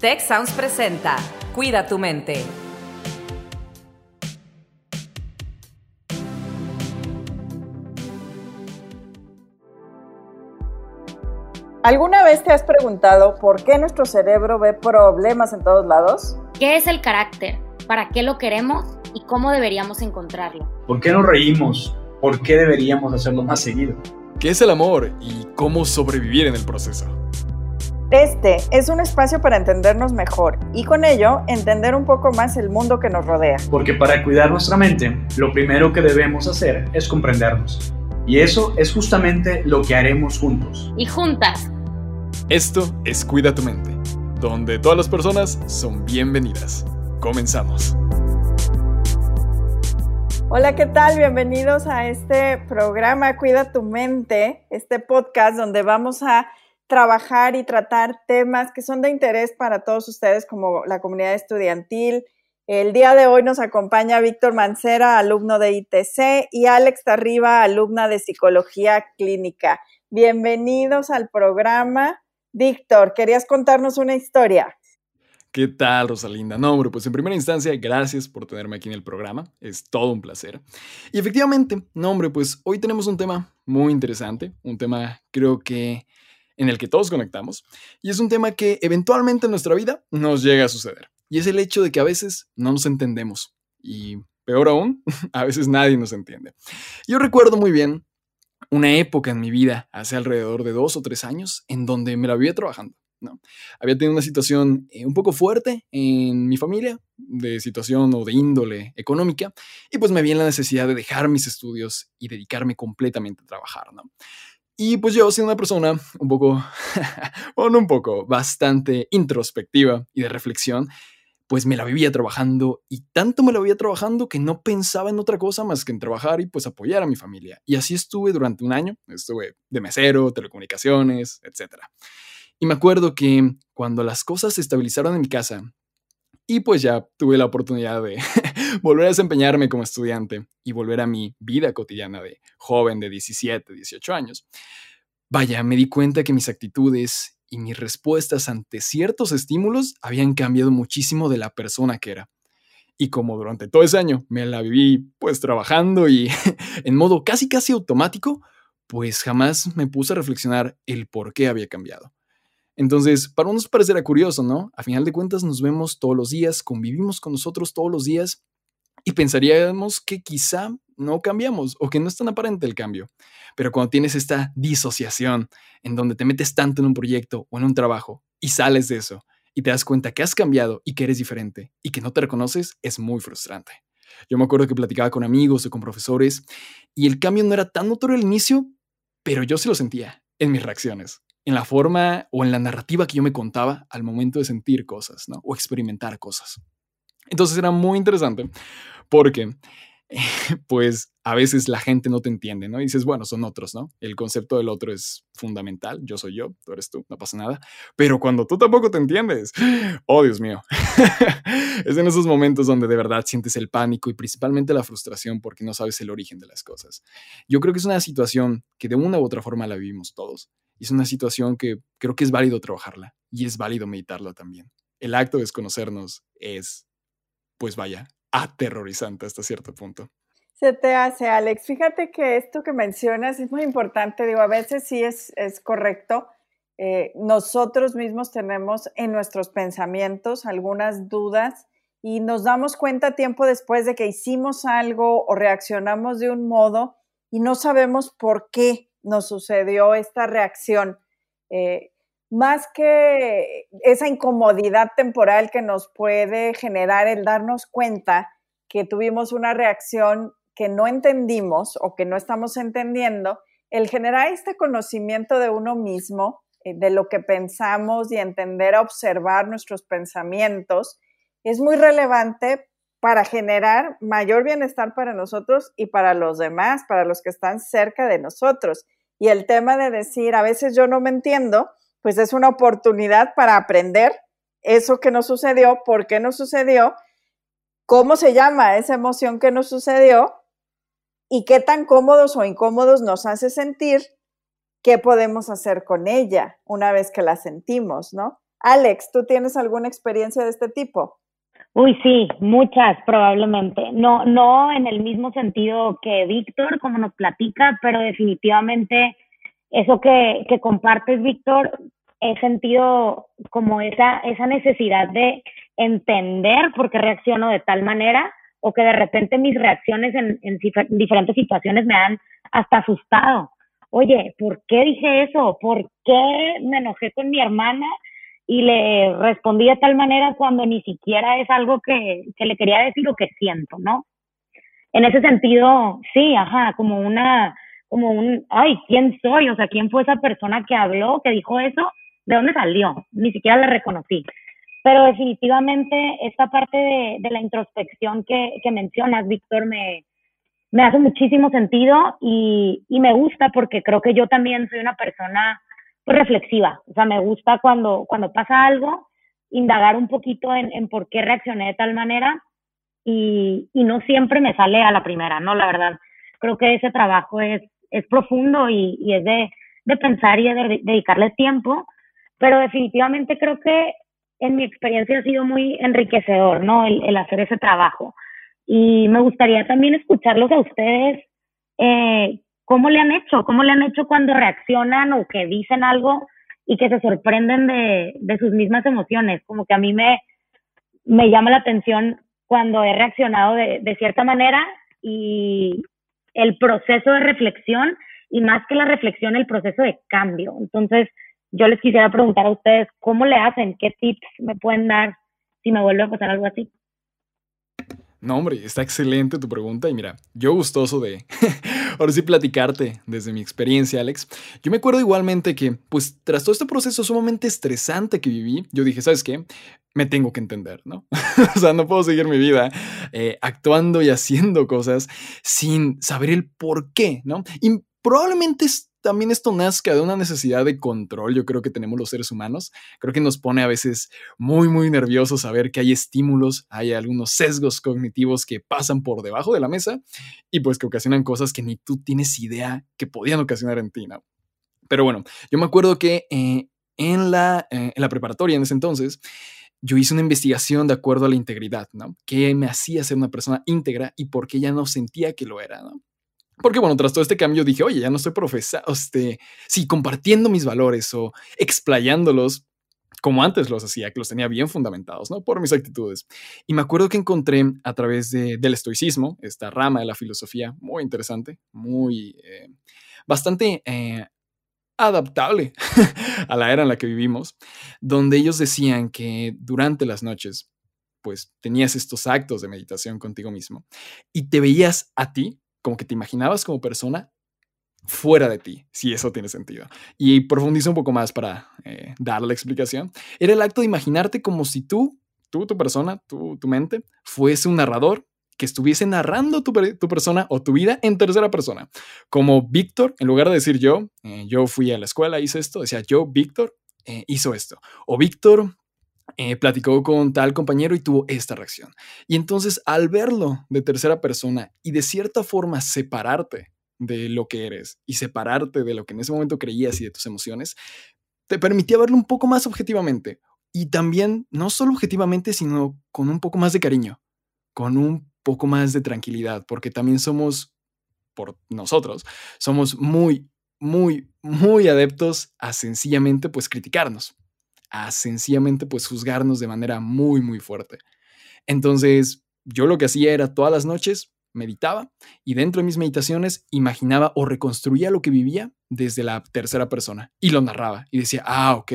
Tech Sounds presenta Cuida tu mente. ¿Alguna vez te has preguntado por qué nuestro cerebro ve problemas en todos lados? ¿Qué es el carácter? ¿Para qué lo queremos? ¿Y cómo deberíamos encontrarlo? ¿Por qué nos reímos? ¿Por qué deberíamos hacerlo más seguido? ¿Qué es el amor y cómo sobrevivir en el proceso? Este es un espacio para entendernos mejor y con ello entender un poco más el mundo que nos rodea. Porque para cuidar nuestra mente, lo primero que debemos hacer es comprendernos. Y eso es justamente lo que haremos juntos. Y juntas. Esto es Cuida tu mente, donde todas las personas son bienvenidas. Comenzamos. Hola, ¿qué tal? Bienvenidos a este programa Cuida tu mente, este podcast donde vamos a trabajar y tratar temas que son de interés para todos ustedes como la comunidad estudiantil. El día de hoy nos acompaña Víctor Mancera, alumno de ITC, y Alex Tarriba, alumna de Psicología Clínica. Bienvenidos al programa. Víctor, ¿querías contarnos una historia? ¿Qué tal, Rosalinda? No, hombre, pues en primera instancia, gracias por tenerme aquí en el programa. Es todo un placer. Y efectivamente, no, hombre, pues hoy tenemos un tema muy interesante, un tema creo que en el que todos conectamos, y es un tema que eventualmente en nuestra vida nos llega a suceder. Y es el hecho de que a veces no nos entendemos. Y peor aún, a veces nadie nos entiende. Yo recuerdo muy bien una época en mi vida, hace alrededor de dos o tres años, en donde me la vivía trabajando. ¿no? Había tenido una situación eh, un poco fuerte en mi familia, de situación o de índole económica, y pues me vi la necesidad de dejar mis estudios y dedicarme completamente a trabajar, ¿no? Y pues yo, siendo una persona un poco, bueno, un poco, bastante introspectiva y de reflexión, pues me la vivía trabajando y tanto me la vivía trabajando que no pensaba en otra cosa más que en trabajar y pues apoyar a mi familia. Y así estuve durante un año, estuve de mesero, telecomunicaciones, etcétera. Y me acuerdo que cuando las cosas se estabilizaron en mi casa y pues ya tuve la oportunidad de volver a desempeñarme como estudiante y volver a mi vida cotidiana de joven de 17, 18 años, vaya, me di cuenta que mis actitudes y mis respuestas ante ciertos estímulos habían cambiado muchísimo de la persona que era. Y como durante todo ese año me la viví pues trabajando y en modo casi casi automático, pues jamás me puse a reflexionar el por qué había cambiado. Entonces, para unos parecerá curioso, ¿no? A final de cuentas nos vemos todos los días, convivimos con nosotros todos los días y pensaríamos que quizá no cambiamos o que no es tan aparente el cambio. Pero cuando tienes esta disociación en donde te metes tanto en un proyecto o en un trabajo y sales de eso y te das cuenta que has cambiado y que eres diferente y que no te reconoces, es muy frustrante. Yo me acuerdo que platicaba con amigos o con profesores y el cambio no era tan notorio al inicio, pero yo sí lo sentía en mis reacciones en la forma o en la narrativa que yo me contaba al momento de sentir cosas, ¿no? O experimentar cosas. Entonces era muy interesante porque, pues, a veces la gente no te entiende, ¿no? Y dices, bueno, son otros, ¿no? El concepto del otro es fundamental. Yo soy yo, tú eres tú, no pasa nada. Pero cuando tú tampoco te entiendes, oh, Dios mío. es en esos momentos donde de verdad sientes el pánico y principalmente la frustración porque no sabes el origen de las cosas. Yo creo que es una situación que de una u otra forma la vivimos todos y es una situación que creo que es válido trabajarla y es válido meditarla también. El acto de desconocernos es, pues vaya, aterrorizante hasta cierto punto. Se te hace, Alex. Fíjate que esto que mencionas es muy importante. Digo, a veces sí es, correcto. Eh, nosotros mismos tenemos en nuestros pensamientos algunas dudas y nos damos cuenta tiempo después de que hicimos algo o reaccionamos de un modo y no sabemos por qué nos sucedió esta reacción. Eh, más que esa incomodidad temporal que nos puede generar el darnos cuenta que tuvimos una reacción que no entendimos o que no estamos entendiendo, el generar este conocimiento de uno mismo, eh, de lo que pensamos y entender a observar nuestros pensamientos, es muy relevante para generar mayor bienestar para nosotros y para los demás, para los que están cerca de nosotros. Y el tema de decir, a veces yo no me entiendo, pues es una oportunidad para aprender eso que nos sucedió, por qué nos sucedió, cómo se llama esa emoción que nos sucedió y qué tan cómodos o incómodos nos hace sentir, qué podemos hacer con ella una vez que la sentimos, ¿no? Alex, ¿tú tienes alguna experiencia de este tipo? Uy, sí, muchas probablemente. No, no en el mismo sentido que Víctor, como nos platica, pero definitivamente eso que, que compartes, Víctor, he sentido como esa, esa necesidad de entender por qué reacciono de tal manera o que de repente mis reacciones en, en diferentes situaciones me han hasta asustado. Oye, ¿por qué dije eso? ¿Por qué me enojé con mi hermana y le respondí de tal manera cuando ni siquiera es algo que, que le quería decir o que siento, ¿no? En ese sentido, sí, ajá, como una, como un, ay, ¿quién soy? O sea, ¿quién fue esa persona que habló, que dijo eso? ¿De dónde salió? Ni siquiera la reconocí. Pero definitivamente esta parte de, de la introspección que, que mencionas, Víctor, me, me hace muchísimo sentido y, y me gusta porque creo que yo también soy una persona reflexiva. O sea, me gusta cuando, cuando pasa algo, indagar un poquito en, en por qué reaccioné de tal manera y, y, no siempre me sale a la primera, ¿no? La verdad, creo que ese trabajo es, es profundo y, es de, pensar y de, dedicarle tiempo, pero definitivamente creo que en mi experiencia ha sido muy enriquecedor, ¿no? El, hacer ese trabajo. Y me gustaría también escucharlos a ustedes, eh, ¿Cómo le han hecho? ¿Cómo le han hecho cuando reaccionan o que dicen algo y que se sorprenden de, de sus mismas emociones? Como que a mí me, me llama la atención cuando he reaccionado de, de cierta manera y el proceso de reflexión y más que la reflexión, el proceso de cambio. Entonces, yo les quisiera preguntar a ustedes, ¿cómo le hacen? ¿Qué tips me pueden dar si me vuelve a pasar algo así? No, hombre, está excelente tu pregunta y mira, yo gustoso de ahora sí platicarte desde mi experiencia, Alex. Yo me acuerdo igualmente que, pues, tras todo este proceso sumamente estresante que viví, yo dije, ¿sabes qué? Me tengo que entender, ¿no? o sea, no puedo seguir mi vida eh, actuando y haciendo cosas sin saber el por qué, ¿no? Y probablemente también esto nazca de una necesidad de control, yo creo que tenemos los seres humanos. Creo que nos pone a veces muy, muy nerviosos saber que hay estímulos, hay algunos sesgos cognitivos que pasan por debajo de la mesa y pues que ocasionan cosas que ni tú tienes idea que podían ocasionar en ti, ¿no? Pero bueno, yo me acuerdo que eh, en, la, eh, en la preparatoria en ese entonces, yo hice una investigación de acuerdo a la integridad, ¿no? ¿Qué me hacía ser una persona íntegra y por qué ya no sentía que lo era, ¿no? Porque bueno, tras todo este cambio dije, oye, ya no estoy profesando, este, sí, compartiendo mis valores o explayándolos como antes los hacía, que los tenía bien fundamentados, ¿no? Por mis actitudes. Y me acuerdo que encontré a través de, del estoicismo, esta rama de la filosofía, muy interesante, muy, eh, bastante eh, adaptable a la era en la que vivimos, donde ellos decían que durante las noches, pues tenías estos actos de meditación contigo mismo y te veías a ti como que te imaginabas como persona fuera de ti, si eso tiene sentido. Y profundizo un poco más para eh, dar la explicación. Era el acto de imaginarte como si tú, tú, tu persona, tu, mente, fuese un narrador que estuviese narrando tu, tu, persona o tu vida en tercera persona. Como Víctor, en lugar de decir yo, eh, yo fui a la escuela, hice esto, decía yo, Víctor, eh, hizo esto. O Víctor eh, platicó con tal compañero y tuvo esta reacción. Y entonces al verlo de tercera persona y de cierta forma separarte de lo que eres y separarte de lo que en ese momento creías y de tus emociones, te permitía verlo un poco más objetivamente. Y también, no solo objetivamente, sino con un poco más de cariño, con un poco más de tranquilidad, porque también somos, por nosotros, somos muy, muy, muy adeptos a sencillamente pues criticarnos a sencillamente pues juzgarnos de manera muy, muy fuerte. Entonces, yo lo que hacía era todas las noches meditaba y dentro de mis meditaciones imaginaba o reconstruía lo que vivía desde la tercera persona y lo narraba y decía, ah, ok,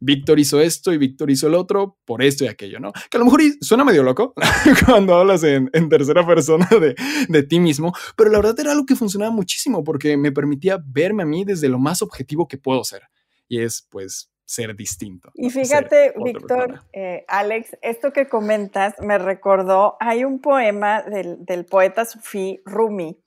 Víctor hizo esto y Víctor hizo el otro por esto y aquello, ¿no? Que a lo mejor suena medio loco cuando hablas en, en tercera persona de, de, ti mismo, pero la verdad era algo que funcionaba muchísimo porque me permitía verme a mí desde lo más objetivo que puedo ser. Y es pues ser distinto. Y fíjate, Víctor, eh, Alex, esto que comentas me recordó, hay un poema del, del, poeta sufí Rumi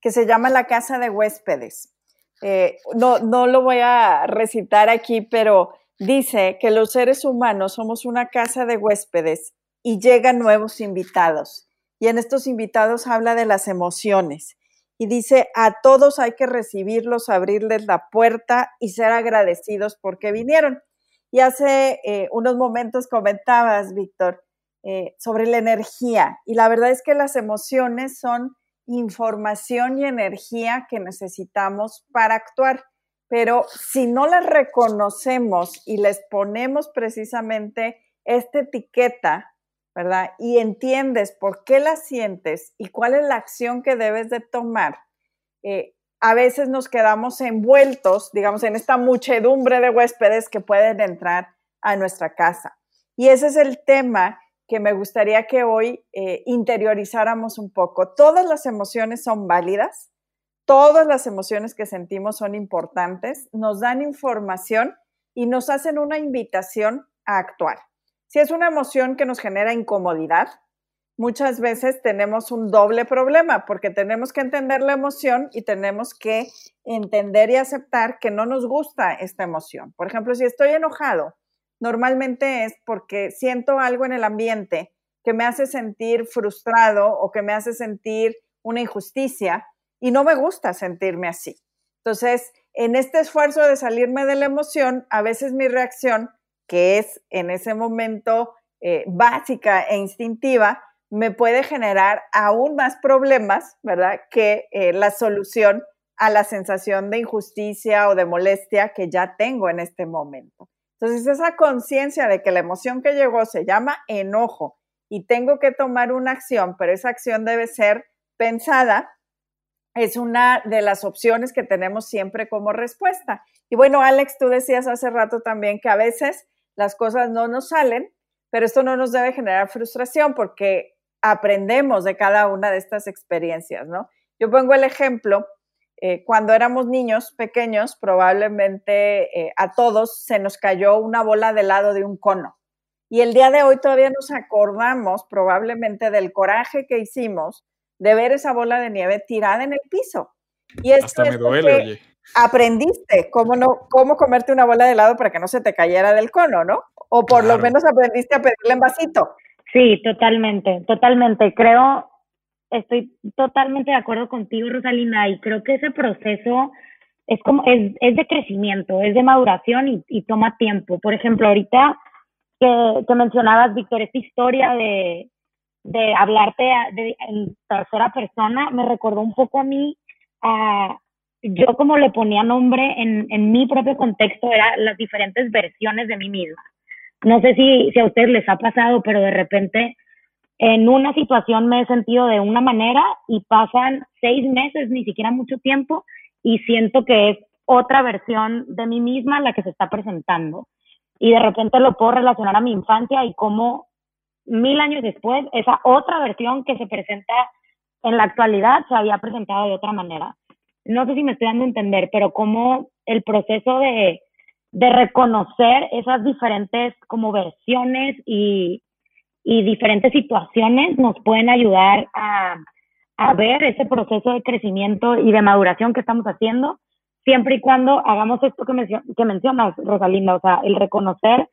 que se llama La casa de huéspedes. Eh, no, no lo voy a recitar aquí, pero dice que los seres humanos somos una casa de huéspedes y llegan nuevos invitados. Y en estos invitados habla de las emociones y dice, a todos hay que recibirlos, abrirles la puerta y ser agradecidos porque vinieron. Y hace eh, unos momentos comentabas, Víctor, eh, sobre la energía. Y la verdad es que las emociones son información y energía que necesitamos para actuar. Pero si no las reconocemos y les ponemos precisamente esta etiqueta, ¿verdad? Y entiendes por qué la sientes y cuál es la acción que debes de tomar, eh, a veces nos quedamos envueltos, digamos, en esta muchedumbre de huéspedes que pueden entrar a nuestra casa. Y ese es el tema que me gustaría que hoy eh, interiorizáramos un poco. Todas las emociones son válidas, todas las emociones que sentimos son importantes, nos dan información y nos hacen una invitación a actuar. Si es una emoción que nos genera incomodidad, muchas veces tenemos un doble problema porque tenemos que entender la emoción y tenemos que entender y aceptar que no nos gusta esta emoción. Por ejemplo, si estoy enojado, normalmente es porque siento algo en el ambiente que me hace sentir frustrado o que me hace sentir una injusticia y no me gusta sentirme así. Entonces, en este esfuerzo de salirme de la emoción, a veces mi reacción, que es en ese momento eh, básica e instintiva, me puede generar aún más problemas, ¿verdad? Que eh, la solución a la sensación de injusticia o de molestia que ya tengo en este momento. Entonces, esa conciencia de que la emoción que llegó se llama enojo y tengo que tomar una acción, pero esa acción debe ser pensada, es una de las opciones que tenemos siempre como respuesta. Y bueno, Alex, tú decías hace rato también que a veces las cosas no nos salen, pero esto no nos debe generar frustración porque aprendemos de cada una de estas experiencias, ¿no? Yo pongo el ejemplo, eh, cuando éramos niños pequeños, probablemente eh, a todos se nos cayó una bola de helado de un cono. Y el día de hoy todavía nos acordamos probablemente del coraje que hicimos de ver esa bola de nieve tirada en el piso. Y Hasta me duele, oye. Aprendiste cómo, no, cómo comerte una bola de helado para que no se te cayera del cono, ¿no? O por lo menos aprendiste a pedirle en vasito. Sí, totalmente, totalmente. Creo, estoy totalmente de acuerdo contigo, Rosalina, y creo que ese proceso es como, es, es de crecimiento, es de maduración y, y toma tiempo. Por ejemplo, ahorita que, que mencionabas, Víctor, esta historia de, de hablarte de, en tercera persona, me recordó un poco a mí, a, yo como le ponía nombre en, en mi propio contexto, eran las diferentes versiones de mí misma no sé si, si a ustedes les ha pasado, pero de repente en una situación me he sentido de una manera y pasan seis meses, ni siquiera mucho tiempo, y siento que es otra versión de mí misma la que se está presentando. Y de repente lo puedo relacionar a mi infancia y cómo mil años después, esa otra versión que se presenta en la actualidad se había presentado de otra manera. No sé si me estoy dando a entender, pero cómo el proceso de, de reconocer esas diferentes como versiones y, y diferentes situaciones nos pueden ayudar a, a, ver ese proceso de crecimiento y de maduración que estamos haciendo, siempre y cuando hagamos esto que, que mencionas, Rosalinda, o sea, el reconocer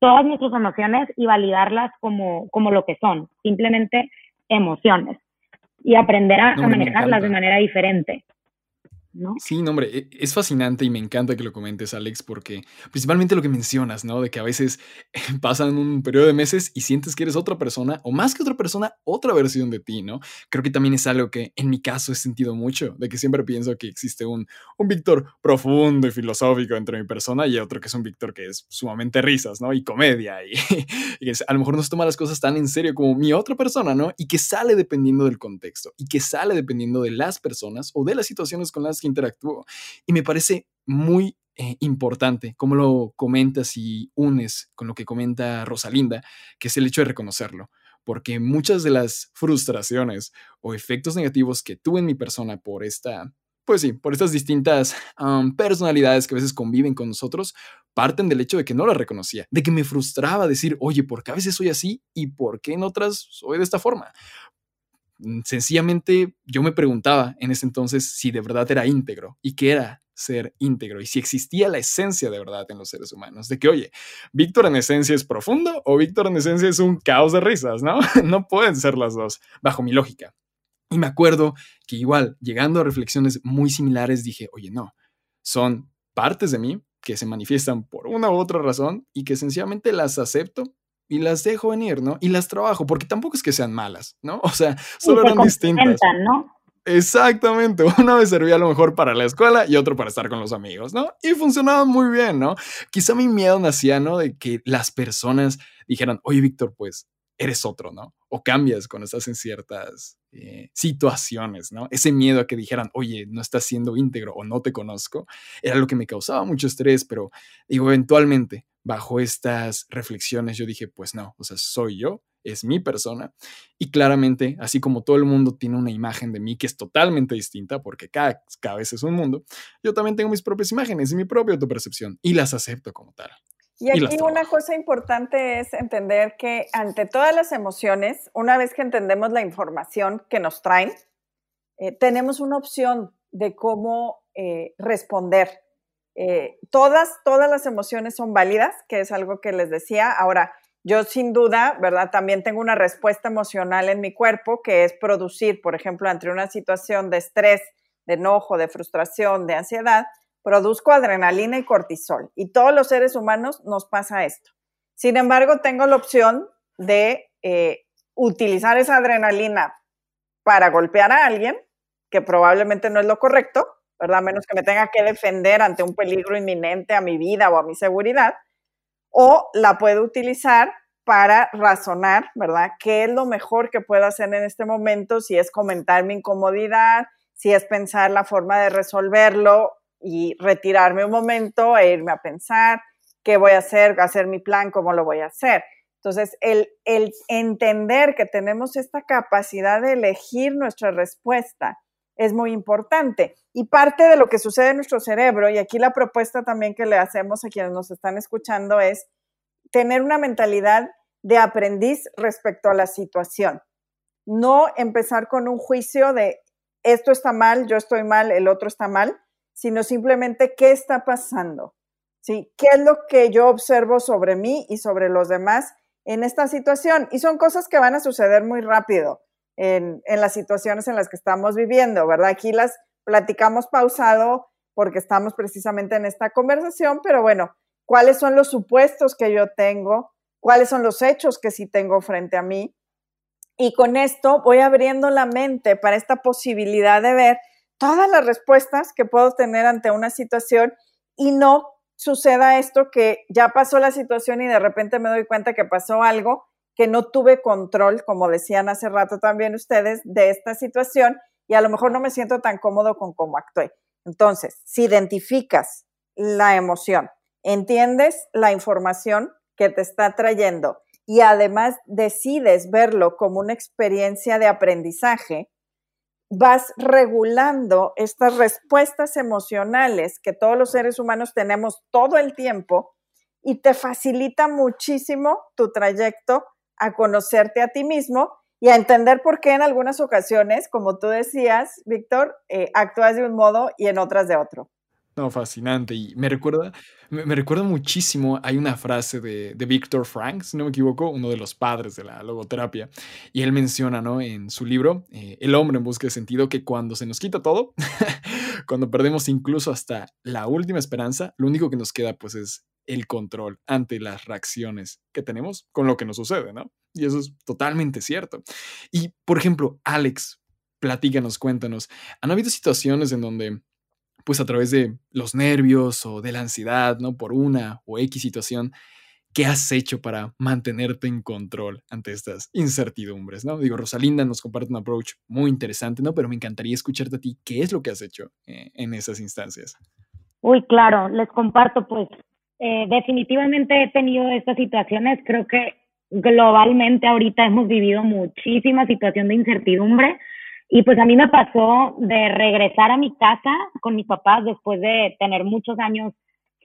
todas nuestras emociones y validarlas como, como lo que son, simplemente emociones, y aprender a manejarlas de manera diferente. Sí, no, hombre, e, es fascinante y me encanta que lo comentes, Alex, porque principalmente lo que mencionas, ¿no? De que a veces pasan un periodo de meses y sientes que eres otra persona, o más que otra persona, otra versión de ti, ¿no? Creo que también es algo que en mi caso he sentido mucho, de que siempre pienso que existe un, un Víctor profundo y filosófico entre mi persona y otro que es un Víctor que es sumamente risas, ¿no? Y comedia, y, y a lo mejor no se toma las cosas tan en serio como mi otra persona, ¿no? Y que sale dependiendo del contexto, y que sale dependiendo de las personas o de las situaciones con las interactúo. Y me parece muy eh, importante cómo lo comentas y unes con lo que comenta Rosalinda, que es el hecho de reconocerlo. Porque muchas de las frustraciones o efectos negativos que tuve en mi persona por esta, pues sí, por estas distintas personalidades que a veces conviven con nosotros, parten del hecho de que no la reconocía, de que me frustraba decir, oye, ¿por qué a veces soy así y por qué en otras soy de esta forma? Mm, sencillamente yo me preguntaba en ese entonces si de verdad era íntegro y qué era ser íntegro y si existía la esencia de verdad en los seres humanos. De que, oye, Víctor en esencia es profundo o Víctor en esencia es un caos de risas, ¿no? No pueden ser las dos, bajo mi lógica. Y me acuerdo que igual, llegando a reflexiones muy similares, dije, oye, no, son partes de mí que se manifiestan por una u otra razón y que sencillamente las acepto y las dejo venir, ¿no? Y las trabajo, porque tampoco es que sean malas, ¿no? O sea, solo eran distintas. ¿no? Exactamente, una vez servía a lo mejor para la escuela y otro para estar con los amigos, ¿no? Y funcionaba muy bien, ¿no? Quizá mi miedo nacía, ¿no? De que las personas dijeran, oye, Víctor, pues eres otro, ¿no? O cambias cuando estás en ciertas eh, situaciones, ¿no? Ese miedo a que dijeran, oye, no estás siendo íntegro o no te conozco, era lo que me causaba mucho estrés, pero digo, eventualmente, bajo estas reflexiones, yo dije, pues no, o sea, soy yo, es mi persona, y claramente, así como todo el mundo tiene una imagen de mí que es totalmente distinta, porque cada, vez es un mundo, yo también tengo mis propias imágenes y mi propia autopercepción, y las acepto como tal. Y aquí una cosa importante es entender que ante todas las emociones, una vez que entendemos la información que nos traen, eh, tenemos una opción de cómo eh, responder. Eh, todas, todas las emociones son válidas, que es algo que les decía. Ahora, yo sin duda, ¿verdad? También tengo una respuesta emocional en mi cuerpo que es producir, por ejemplo, ante una situación de estrés, de enojo, de frustración, de ansiedad, produzco adrenalina y cortisol. Y todos los seres humanos nos pasa esto. Sin embargo, tengo la opción de eh, utilizar esa adrenalina para golpear a alguien, que probablemente no es lo correcto, ¿verdad? Menos que me tenga que defender ante un peligro inminente a mi vida o a mi seguridad. O la puedo utilizar para razonar, ¿verdad? ¿Qué es lo mejor que puedo hacer en este momento? Si es comentar mi incomodidad, si es pensar la forma de resolverlo y retirarme un momento e irme a pensar qué voy a hacer, hacer mi plan, cómo lo voy a hacer. Entonces, el, el entender que tenemos esta capacidad de elegir nuestra respuesta es muy importante. Y parte de lo que sucede en nuestro cerebro, y aquí la propuesta también que le hacemos a quienes nos están escuchando es tener una mentalidad de aprendiz respecto a la situación. No empezar con un juicio de esto está mal, yo estoy mal, el otro está mal, sino simplemente qué está pasando, ¿sí? ¿Qué es lo que yo observo sobre mí y sobre los demás en esta situación? Y son cosas que van a suceder muy rápido en, en las situaciones en las que estamos viviendo, ¿verdad? Aquí las platicamos pausado porque estamos precisamente en esta conversación, pero bueno, ¿cuáles son los supuestos que yo tengo? ¿Cuáles son los hechos que sí tengo frente a mí? Y con esto voy abriendo la mente para esta posibilidad de ver todas las respuestas que puedo tener ante una situación y no suceda esto que ya pasó la situación y de repente me doy cuenta que pasó algo que no tuve control, como decían hace rato también ustedes, de esta situación y a lo mejor no me siento tan cómodo con cómo actué. Entonces, si identificas la emoción, entiendes la información que te está trayendo y además decides verlo como una experiencia de aprendizaje, vas regulando estas respuestas emocionales que todos los seres humanos tenemos todo el tiempo y te facilita muchísimo tu trayecto a conocerte a ti mismo y a entender por qué en algunas ocasiones, como tú decías, Víctor, eh, actúas de un modo y en otras de otro. No, fascinante. Y me recuerda, me, recuerda muchísimo, hay una frase de, de Víctor Frank, si no me equivoco, uno de los padres de la logoterapia, y él menciona, ¿no? En su libro, eh, El hombre en busca de sentido, que cuando se nos quita todo, cuando perdemos incluso hasta la última esperanza, lo único que nos queda, pues, es el control ante las reacciones que tenemos con lo que nos sucede, ¿no? Y eso es totalmente cierto. Y, por ejemplo, Alex, platícanos, cuéntanos, ¿han habido situaciones en donde pues a través de los nervios o de la ansiedad, ¿no? Por una o X situación, ¿qué has hecho para mantenerte en control ante estas incertidumbres, ¿no? Digo, Rosalinda nos comparte un approach muy interesante, ¿no? Pero me encantaría escucharte a ti, ¿qué es lo que has hecho eh, en esas instancias? Uy, claro, les comparto, pues eh, definitivamente he tenido estas situaciones, creo que globalmente ahorita hemos vivido muchísima situación de incertidumbre, y pues a mí me pasó de regresar a mi casa con mis papás después de tener muchos años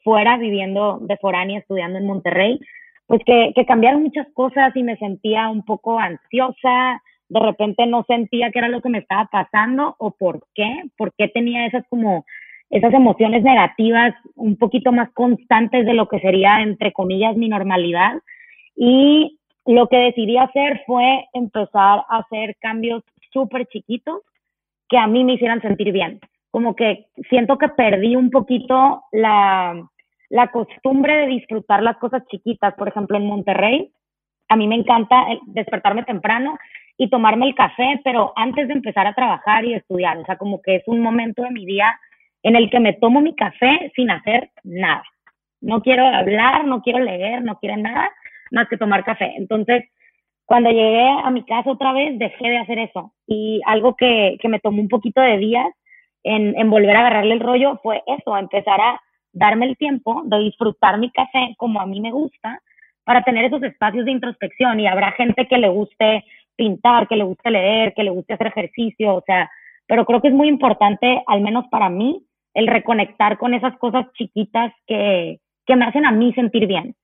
fuera, viviendo de foránea, estudiando en Monterrey, pues que, que cambiaron muchas cosas y me sentía un poco ansiosa, de repente no sentía qué era lo que me estaba pasando o por qué, por qué tenía esas como esas emociones negativas un poquito más constantes de lo que sería, entre comillas, mi normalidad. Y lo que decidí hacer fue empezar a hacer cambios súper chiquitos que a mí me hicieran sentir bien. Como que siento que perdí un poquito la, la costumbre de disfrutar las cosas chiquitas. Por ejemplo, en Monterrey, a mí me encanta despertarme temprano y tomarme el café, pero antes de empezar a trabajar y estudiar. O sea, como que es un momento de mi día en el que me tomo mi café sin hacer nada. No quiero hablar, no quiero leer, no quiero nada más que tomar café. Entonces, cuando llegué a mi casa otra vez, dejé de hacer eso. Y algo que, que me tomó un poquito de días en, volver a agarrarle el rollo fue eso, empezar a darme el tiempo de disfrutar mi café como a mí me gusta para tener esos espacios de introspección y habrá gente que le guste pintar, que le guste leer, que le guste hacer ejercicio, o sea, pero creo que es muy importante, al menos para mí, el reconectar con esas cosas chiquitas que, que me hacen a mí sentir bien.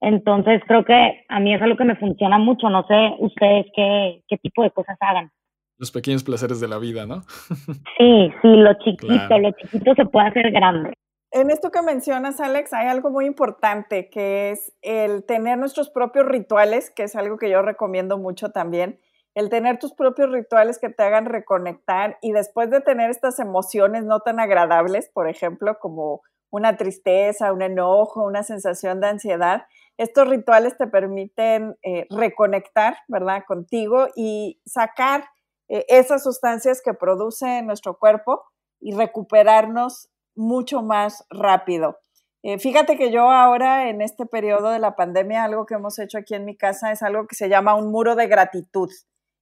Entonces creo que a mí es algo que me funciona mucho, no sé ustedes qué, qué tipo de cosas hagan. Los pequeños placeres de la vida, ¿no? sí, sí, lo chiquito, lo chiquito se puede hacer grande. En esto que mencionas, Alex, hay algo muy importante que es el tener nuestros propios rituales, que es algo que yo recomiendo mucho también. El tener tus propios rituales que te hagan reconectar y después de tener estas emociones no tan agradables, por ejemplo, como una tristeza, un enojo, una sensación de ansiedad, estos rituales te permiten eh, reconectar, ¿verdad?, contigo y sacar eh, esas sustancias que produce nuestro cuerpo y recuperarnos mucho más rápido. Eh, fíjate que yo ahora en este periodo de la pandemia, algo que hemos hecho aquí en mi casa es algo que se llama un muro de gratitud,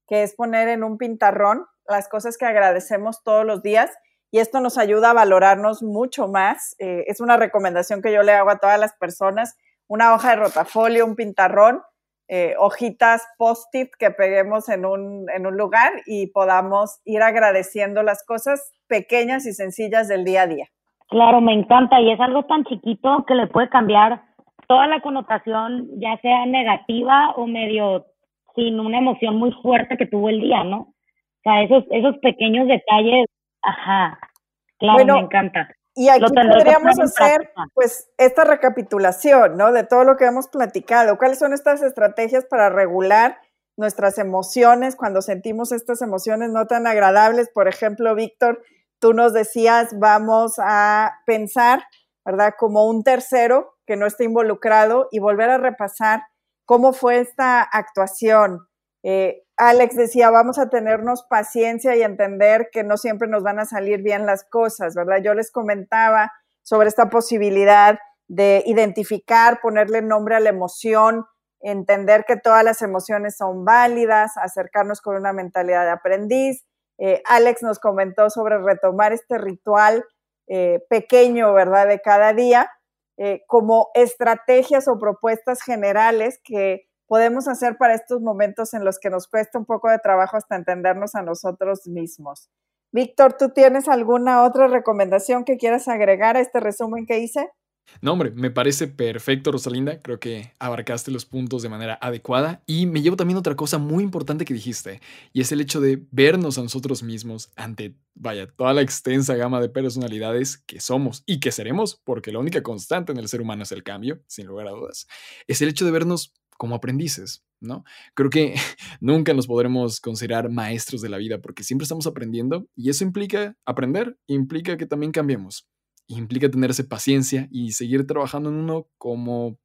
que es poner en un pintarrón las cosas que agradecemos todos los días y esto nos ayuda a valorarnos mucho más. Eh, es una recomendación que yo le hago a todas las personas, una hoja de rotafolio, un pintarrón, eh, hojitas post-it que peguemos en un, en un lugar y podamos ir agradeciendo las cosas pequeñas y sencillas del día a día. Claro, me encanta y es algo tan chiquito que le puede cambiar toda la connotación, ya sea negativa o medio sin una emoción muy fuerte que tuvo el día, ¿no? O sea, esos, esos pequeños detalles, ajá, claro, me encanta. Y aquí podríamos hacer, pues, esta recapitulación, ¿no? De todo lo que hemos platicado. ¿Cuáles son estas estrategias para regular nuestras emociones cuando sentimos estas emociones no tan agradables? Por ejemplo, Víctor, tú nos decías, vamos a pensar, ¿verdad? Como un tercero que no esté involucrado y volver a repasar cómo fue esta actuación. Eh, Alex decía, vamos a tenernos paciencia y entender que no siempre nos van a salir bien las cosas, ¿verdad? Yo les comentaba sobre esta posibilidad de identificar, ponerle nombre a la emoción, entender que todas las emociones son válidas, acercarnos con una mentalidad de aprendiz, eh, Alex nos comentó sobre retomar este ritual eh, pequeño, ¿verdad?, de cada día, como estrategias o propuestas generales que podemos hacer para estos momentos en los que nos cuesta un poco de trabajo hasta entendernos a nosotros mismos. Víctor, ¿tú tienes alguna otra recomendación que quieras agregar a este resumen que hice? No, hombre, me parece perfecto, Rosalinda. Creo que abarcaste los puntos de manera adecuada. Y me llevo también otra cosa muy importante que dijiste, y es el hecho de vernos a nosotros mismos ante, vaya, toda la extensa gama de personalidades que somos y que seremos, porque la única constante en el ser humano es el cambio, sin lugar a dudas. Es el hecho de vernos como aprendices, ¿no? Creo que nunca nos podremos considerar maestros de la vida porque siempre estamos aprendiendo y eso implica aprender, implica que también cambiemos implica tenerse paciencia y seguir trabajando en uno como,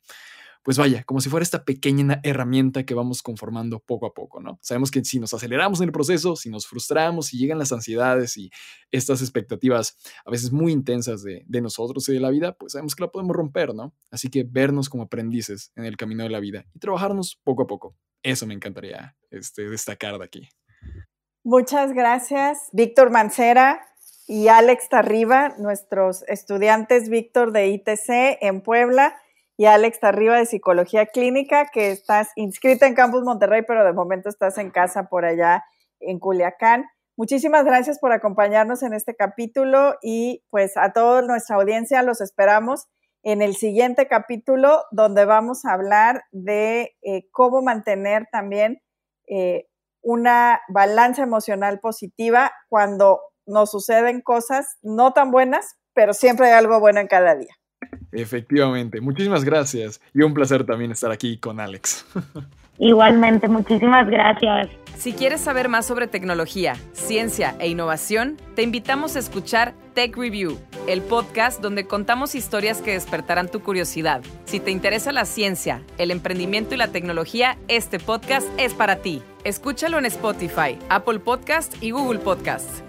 pues vaya, como si fuera esta pequeña herramienta que vamos conformando poco a poco, ¿no? Sabemos que si nos aceleramos en el proceso, si nos frustramos, si llegan las ansiedades y estas expectativas a veces muy intensas de, nosotros y de la vida, pues sabemos que la podemos romper, ¿no? Así que vernos como aprendices en el camino de la vida y trabajarnos poco a poco. Eso me encantaría este, destacar de aquí. Muchas gracias, Víctor Mancera y Alex Tarriba, nuestros estudiantes Víctor de ITC en Puebla y Alex Tarriba de Psicología Clínica, que estás inscrita en Campus Monterrey, pero de momento estás en casa por allá en Culiacán. Muchísimas gracias por acompañarnos en este capítulo y pues a toda nuestra audiencia los esperamos en el siguiente capítulo donde vamos a hablar de eh, cómo mantener también eh, una balanza emocional positiva cuando nos suceden cosas no tan buenas, pero siempre hay algo bueno en cada día. Efectivamente, muchísimas gracias y un placer también estar aquí con Alex. Igualmente, muchísimas gracias. Si quieres saber más sobre tecnología, ciencia e innovación, te invitamos a escuchar Tech Review el podcast donde contamos historias que despertarán tu curiosidad. Si te interesa la ciencia, el emprendimiento y la tecnología, este podcast es para ti. Escúchalo en Spotify, Apple Podcast y Google Podcast.